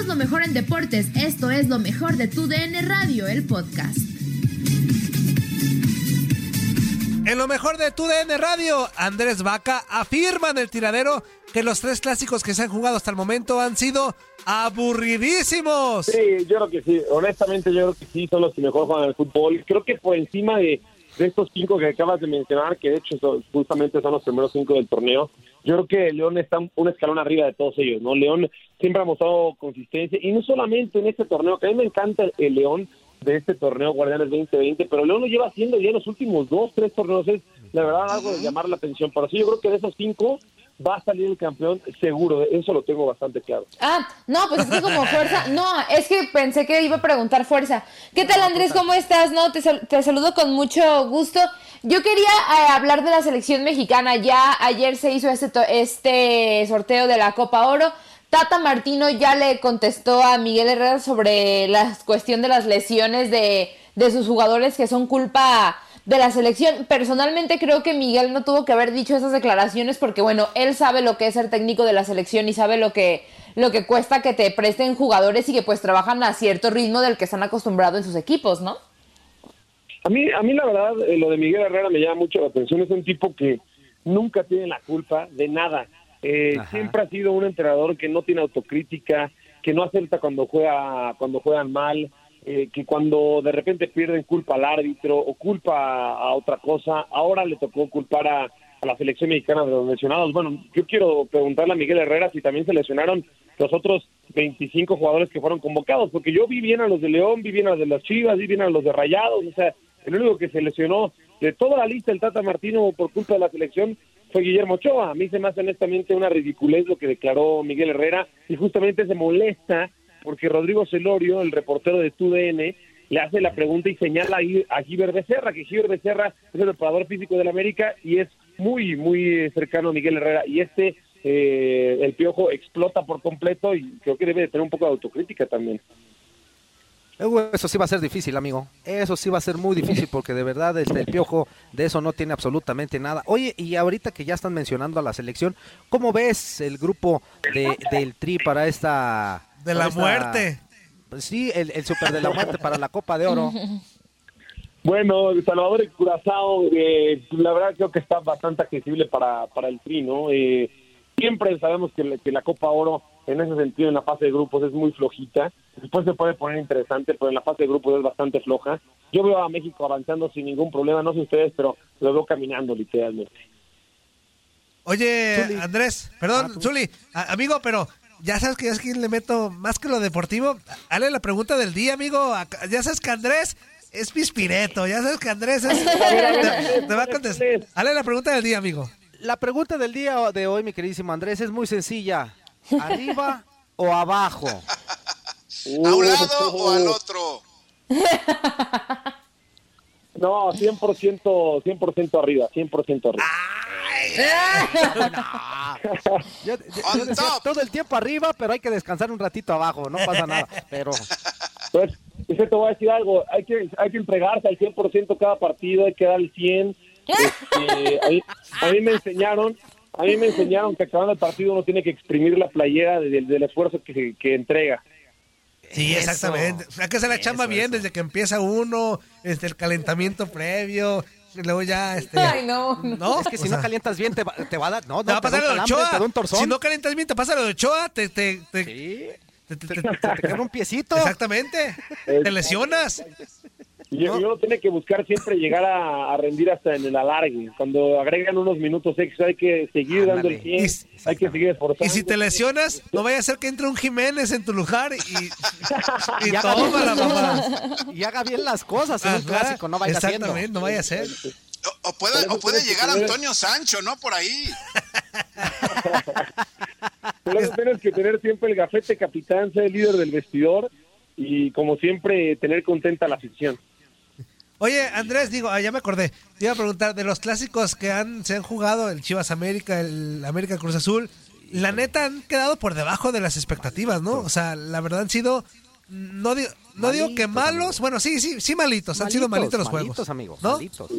Somos lo mejor en deportes. Esto es lo mejor de tu DN Radio, el podcast. En lo mejor de tu DN Radio, Andrés Vaca afirma en el tiradero que los tres clásicos que se han jugado hasta el momento han sido aburridísimos. Sí, yo creo que sí. Honestamente, yo creo que sí son los que mejor juegan el fútbol. Creo que por encima de, de estos cinco que acabas de mencionar, que de hecho son- justamente son los primeros cinco del torneo, yo creo que León está un- escalón arriba de todos ellos, ¿no? León siempre ha mostrado consistencia y no solamente en este torneo, que a mí me encanta el, León de este torneo Guardianes 2020, pero León lo lleva haciendo ya en los últimos dos, tres torneos, es la verdad algo de llamar la atención. Pero sí, yo creo que de esos cinco va a salir el campeón seguro, eso lo tengo bastante claro. Ah, no, pues es que como fuerza, no, es que pensé que iba a preguntar fuerza. ¿Qué tal Andrés? ¿Cómo estás? No, te, sal- te saludo con mucho gusto. Yo quería eh, hablar de la selección mexicana. Ya ayer se hizo este, to- este sorteo de la Copa Oro. Tata Martino ya le contestó a Miguel Herrera sobre la cuestión de las lesiones de, de sus jugadores que son culpa de la selección. Personalmente creo que Miguel no tuvo que haber dicho esas declaraciones porque, bueno, él sabe lo que es ser técnico de la selección y sabe lo que, lo que cuesta que te presten jugadores y que pues trabajan a cierto ritmo del que están acostumbrados en sus equipos, ¿no? A mí, a mí la verdad, eh, lo de Miguel Herrera me llama mucho la atención. Es un tipo que nunca tiene la culpa de nada. Eh, siempre ha sido un entrenador que no tiene autocrítica, que no acepta cuando juega, cuando juegan mal, eh, que cuando de repente pierden culpa al árbitro o culpa a, otra cosa. Ahora le tocó culpar a, a la selección mexicana de los lesionados. Bueno, yo quiero preguntarle a Miguel Herrera si también se lesionaron los otros 25 jugadores que fueron convocados, porque yo vi bien a los de León, vi bien a los de las Chivas, vi bien a los de Rayados, o sea, el único que se lesionó de toda la lista el Tata Martino por culpa de la selección fue Guillermo Ochoa. A mí se me hace honestamente una ridiculez lo que declaró Miguel Herrera y justamente se molesta porque Rodrigo Celorio, el reportero de TUDN, le hace la pregunta y señala a Giver Becerra, que Giver Becerra es el preparador físico del América y es muy, muy cercano a Miguel Herrera. Y este, eh, el piojo, explota por completo y creo que debe de tener un poco de autocrítica también. Eh, Eso sí va a ser difícil, amigo. Eso sí va a ser muy difícil porque de verdad este, el piojo de eso no tiene absolutamente nada. Oye, y ahorita que ya están mencionando a la selección, ¿cómo ves el grupo de, del Tri para esta... De la esta- muerte. Pues sí, el, el super de la muerte para la Copa de Oro. Bueno, El Salvador y Curazao, eh, la verdad creo que está bastante accesible para, para el Tri, ¿no? Eh, siempre sabemos que, la- que la Copa Oro, en ese sentido, en la fase de grupos es muy flojita. Después se puede poner interesante, pero en la fase de grupos es bastante floja. Yo veo a México avanzando sin ningún problema, no sé ustedes, pero lo veo caminando literalmente. Oye, Andrés, perdón, Zuli, a- amigo, pero ya sabes que yo es quien le meto más que lo deportivo. Hale la pregunta del día, amigo. Ya sabes que Andrés es pispireto, ya sabes que Andrés es, te, te va a contestar. Hale la pregunta del día, amigo. La pregunta del día de hoy, mi queridísimo Andrés, es muy sencilla. ¿Arriba o abajo? ¿A un lado o al otro? No, 100%, 100% arriba, 100% arriba. Yo, yo- yo decía, todo el tiempo arriba, pero hay que descansar un ratito abajo, no pasa nada. Pero Pues, yo te voy a decir algo, hay que, hay que entregarse al 100% cada partido, hay que dar el 100. Este, a, mí, a mí me enseñaron, a mí me enseñaron que acabando el partido uno tiene que exprimir la playera del, del esfuerzo que, que entrega. Sí, exactamente. Hay que hacer la chamba bien desde que empieza uno, este, el calentamiento previo, y luego ya, este... Ay, no, no. ¿No? es que si O no sea, calientas bien, te va, te va a dar. No, no, Te va a te pasar lo Ochoa. te da un torzón. Si no calientas bien, te pasa lo de Ochoa, te... te, te- te- te- te- te quebra un piecito. Exactamente. Te lesionas. Y y uno tiene que buscar siempre llegar a, a rendir hasta en el alargue. Cuando agregan unos minutos extra hay que seguir dando el 100, hay que seguir esforzando. Y si te lesionas, no vaya a ser que entre un Jiménez en tu lugar y, y Y haga toma bien la las mamá. cosas. Y haga bien las cosas en un Ajá, clásico, no vaya haciendo. Exactamente, no vaya a ser. O, o puede, o puede llegar Antonio Sancho, ¿no? Por ahí. Por eso tienes que tener siempre el gafete capitán, ser el líder del vestidor y como siempre tener contenta la afición. Oye, Andrés, digo, ah, ya me acordé. Te iba a preguntar de los clásicos que han, se han jugado, el Chivas América, el América Cruz Azul. La neta han quedado por debajo de las expectativas, ¿no? O sea, la verdad han sido, no digo, no digo que malos, bueno, sí, sí, sí malitos, han sido malitos los juegos. Malitos, amigos, ¿no? malitos.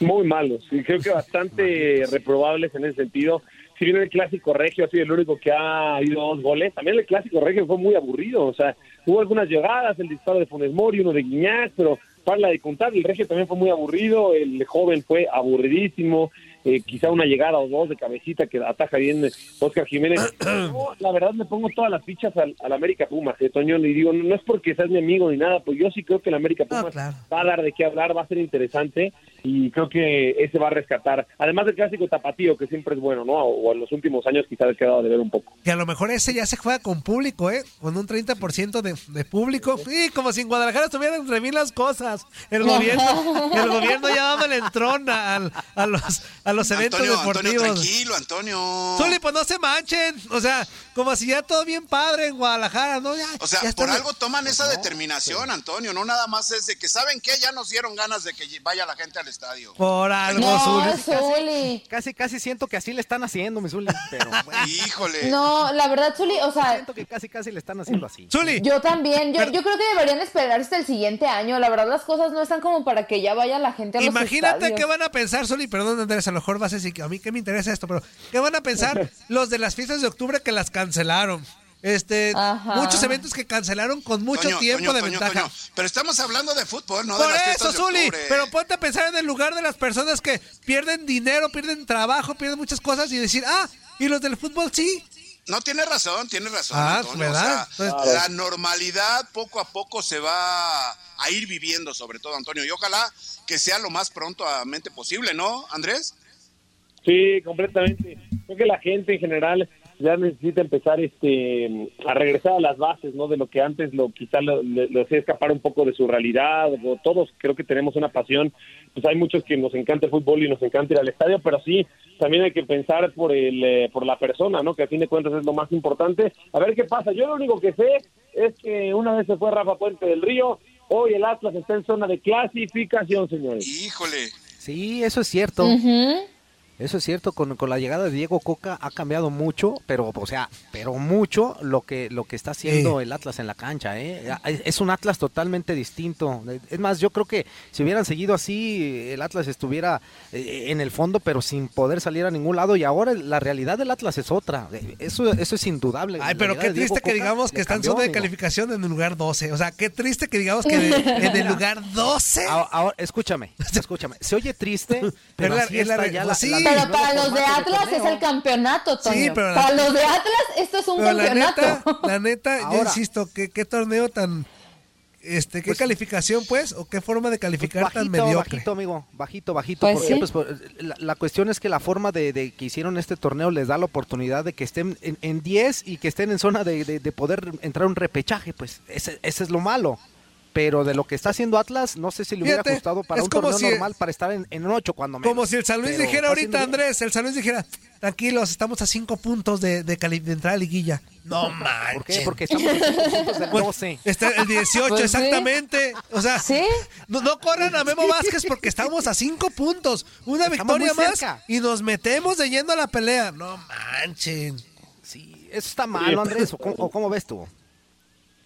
Muy malos, y creo que bastante reprobables en ese sentido. Si bien el clásico regio ha sido el único que ha habido dos goles, también el clásico regio fue muy aburrido. O sea, hubo algunas llegadas, el disparo de Funes Mori, uno de Guiñac, pero para de contar, el regio también fue muy aburrido, el joven fue aburridísimo, eh, quizá una llegada o dos de cabecita que ataja bien Oscar Jiménez. la verdad me pongo todas las fichas al, América Pumas, eh, Toño, y digo, no, es porque seas mi amigo ni nada, pues yo sí creo que el América Pumas va a dar de qué hablar, va a ser interesante y creo que ese va a rescatar, además del clásico tapatío, que siempre es bueno, ¿no? O, en los últimos años quizá ha quedado de ver un poco. Que a lo mejor ese ya se juega con público, ¿eh? Con un 30% de, de público. Y como si en Guadalajara estuvieran entre mil las cosas. El gobierno, el gobierno ya dándole el tron a, a, los, a los eventos deportivos. Antonio, tranquilo, Antonio. Zuli, pues no se manchen. O sea, como si ya todo bien padre en Guadalajara, ¿no? o sea, por algo toman esa determinación, Antonio. No nada más es de que, ¿saben qué? Ya nos dieron ganas de que vaya la gente al estadio. Por algo, no, Zuli. Casi, casi, siento que así le están haciendo, mi Zuli. Pero, Híjole. No, la verdad, Zuli, o sea. Siento que casi, casi le están haciendo así. Zuli. Yo también. Yo, yo creo que deberían esperar hasta el siguiente año. La verdad, las cosas no están como para que ya vaya la gente a los Imagínate qué van a pensar, Zuli. Perdón, Andrés, a lo mejor vas a decir que a mí que me interesa esto, pero ¿qué van a pensar los de las fiestas de octubre que las cancelaron? Este, muchos eventos que cancelaron con mucho tiempo de ventaja. Pero estamos hablando de fútbol, ¿no? Por eso, Zuli. Pero ponte a pensar en el lugar de las personas que pierden dinero, pierden trabajo, pierden muchas cosas y decir, ah, ¿y los del fútbol sí? No, tiene razón, tiene razón. Ah, ¿verdad? la normalidad poco a poco se va a ir viviendo, sobre todo, Antonio. Y ojalá que sea lo más pronto a mente posible, ¿no, Andrés? Sí, completamente. Creo que la gente en general ya necesita empezar este a regresar a las bases, ¿no? De lo que antes lo quizá lo, hacía escapar un poco de su realidad. O todos creo que tenemos una pasión. Pues hay muchos que nos encanta el fútbol y nos encanta ir al estadio, pero sí también hay que pensar por el eh, por la persona, ¿no? Que a fin de cuentas es lo más importante. A ver qué pasa. Yo lo único que sé es que una vez se fue Rafa Puente del Río, hoy el Atlas está en zona de clasificación, señores. Híjole. Sí, eso es cierto. Eso es cierto, con, con, la llegada de Diego Coca ha cambiado mucho, pero o sea, pero mucho lo que lo que está haciendo el Atlas en la cancha, ¿eh? Es un Atlas totalmente distinto. Es más, yo creo que si hubieran seguido así, el Atlas estuviera eh, en el fondo, pero sin poder salir a ningún lado. Y ahora la realidad del Atlas es otra. Eso, eso es indudable. Ay, pero qué triste que digamos que está en zona de calificación en el lugar 12. O sea, qué triste que digamos que en el lugar 12. Ahora, escúchame, escúchame. Se oye triste, pero, así está ya la, pero para los de Atlas es el campeonato, Toño. Sí, pero para los de Atlas esto es un campeonato. La neta, la neta yo insisto, ¿qué, qué torneo tan... Este, ¿Qué pues, calificación, pues? ¿O qué forma de calificar pues tan mediocre? Bajito, amigo, bajito, bajito. Pues porque, pues, la, cuestión es que la forma de, que hicieron este torneo les da la oportunidad de que estén en 10 y que estén en zona de, de, poder entrar un repechaje, pues ese, ese es lo malo pero de lo que está haciendo Atlas, no sé si le hubiera gustado para un torneo normal para estar en, en ocho cuando Como si el San Luis dijera ahorita, Andrés, el San Luis dijera, tranquilos, estamos a cinco puntos de, de, de entrar a liguilla. No manches. ¿Por qué? Porque estamos a cinco puntos del 12. Está el 18, pues exactamente. O sea, no, no, corran a Memo Vázquez porque estamos a cinco puntos. Una victoria más y nos metemos de yendo a la pelea. No manchen. Sí, eso está malo, Andrés. ¿O cómo, o cómo ves tú?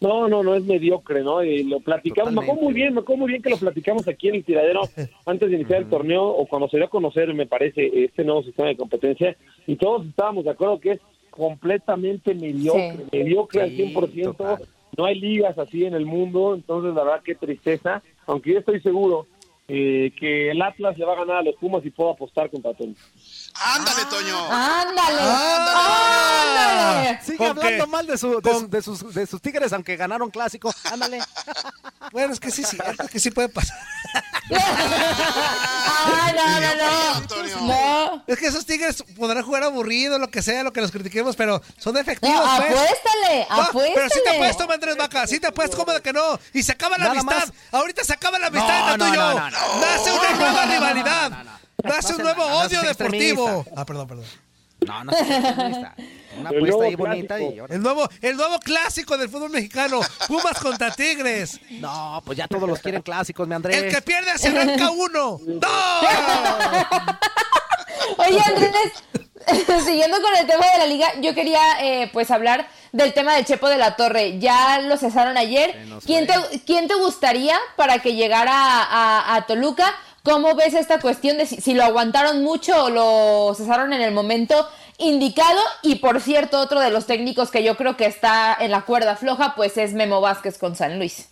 No, no, no es mediocre, ¿no? Y lo platicamos, me acuerdo muy bien, me acuerdo muy bien que lo platicamos aquí en el tiradero antes de iniciar el torneo o cuando se dio a conocer, me parece, este nuevo sistema de competencia. Y todos estábamos de acuerdo que es completamente mediocre, mediocre al 100%, no hay ligas así en el mundo, entonces la verdad qué tristeza, aunque yo estoy seguro eh, que el Atlas le va a ganar a los Pumas y puedo apostar contra Toño. Ándale, Toño. Ándale. Ándale. Sigue hablando mal de, su, de, sus, de sus tigres, aunque ganaron clásico. Ándale. bueno, es que sí, sí, es que sí puede pasar. Ay, no, no, no. no. Es que esos tigres podrán jugar aburrido, lo que sea, lo que los critiquemos, pero son efectivos. No, pues. apuéstale, apuéstale. Pero sí te apuesto, Andrés Vaca, sí te apuesto, como de que no. Y se acaba la amistad. Ahorita se acaba la amistad entre tú y yo. Nace una nueva rivalidad. Nace un nuevo odio deportivo. Ah, perdón, perdón. No, no Una apuesta ahí bonita y el nuevo, el nuevo clásico del fútbol mexicano, Pumas contra Tigres. No, pues ya todos los quieren clásicos, mi Andrés. El que pierde se arranca uno. ¡No! Oye, Andrés, siguiendo con el tema de la liga, yo quería eh, pues hablar del tema del Chepo de la Torre. Ya lo cesaron ayer. ¿Quién te, ¿Quién te gustaría para que llegara a, a Toluca? ¿Cómo ves esta cuestión de si, lo aguantaron mucho o lo cesaron en el momento indicado? Y por cierto, otro de los técnicos que yo creo que está en la cuerda floja, pues es Memo Vázquez con San Luis.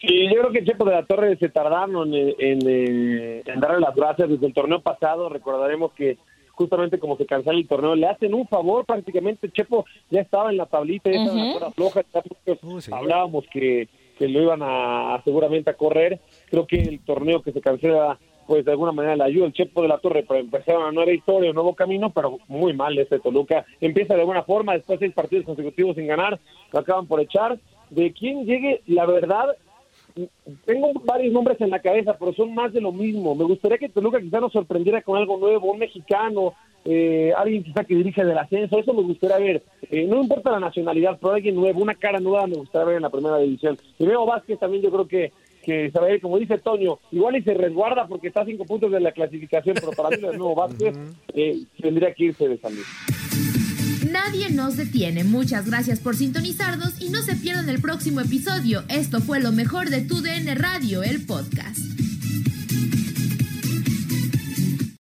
Sí, yo creo que Chepo de la Torre se tardaron en, en, darle las gracias desde el torneo pasado. Recordaremos que justamente como se cancela el torneo, le hacen un favor prácticamente. Chepo ya estaba en la tablita, ya estaba en la cuerda floja. Hablábamos que que lo iban a, seguramente a correr. Creo que el torneo que se cancela, pues de alguna manera le ayuda el Chepo de la Torre para empezar una nueva historia, un nuevo camino, pero muy mal este Toluca. Empieza de buena forma, después de seis partidos consecutivos sin ganar, lo acaban por echar. De quien llegue, la verdad, tengo varios nombres en la cabeza, pero son más de lo mismo. Me gustaría que Toluca quizá nos sorprendiera con algo nuevo, un mexicano, eh, alguien quizá que dirige del ascenso, eso me gustaría ver. Eh, no importa la nacionalidad, pero alguien nuevo, una cara nueva me gustaría ver en la primera división. Y veo Vázquez también yo creo que que se va a ir, como dice Toño, igual y se resguarda porque está a cinco puntos de la clasificación, pero para mí el nuevo Vázquez eh, tendría que irse de San Nadie nos detiene. Muchas gracias por sintonizarnos y no se pierdan el próximo episodio. Esto fue lo mejor de Tu DN Radio, el podcast.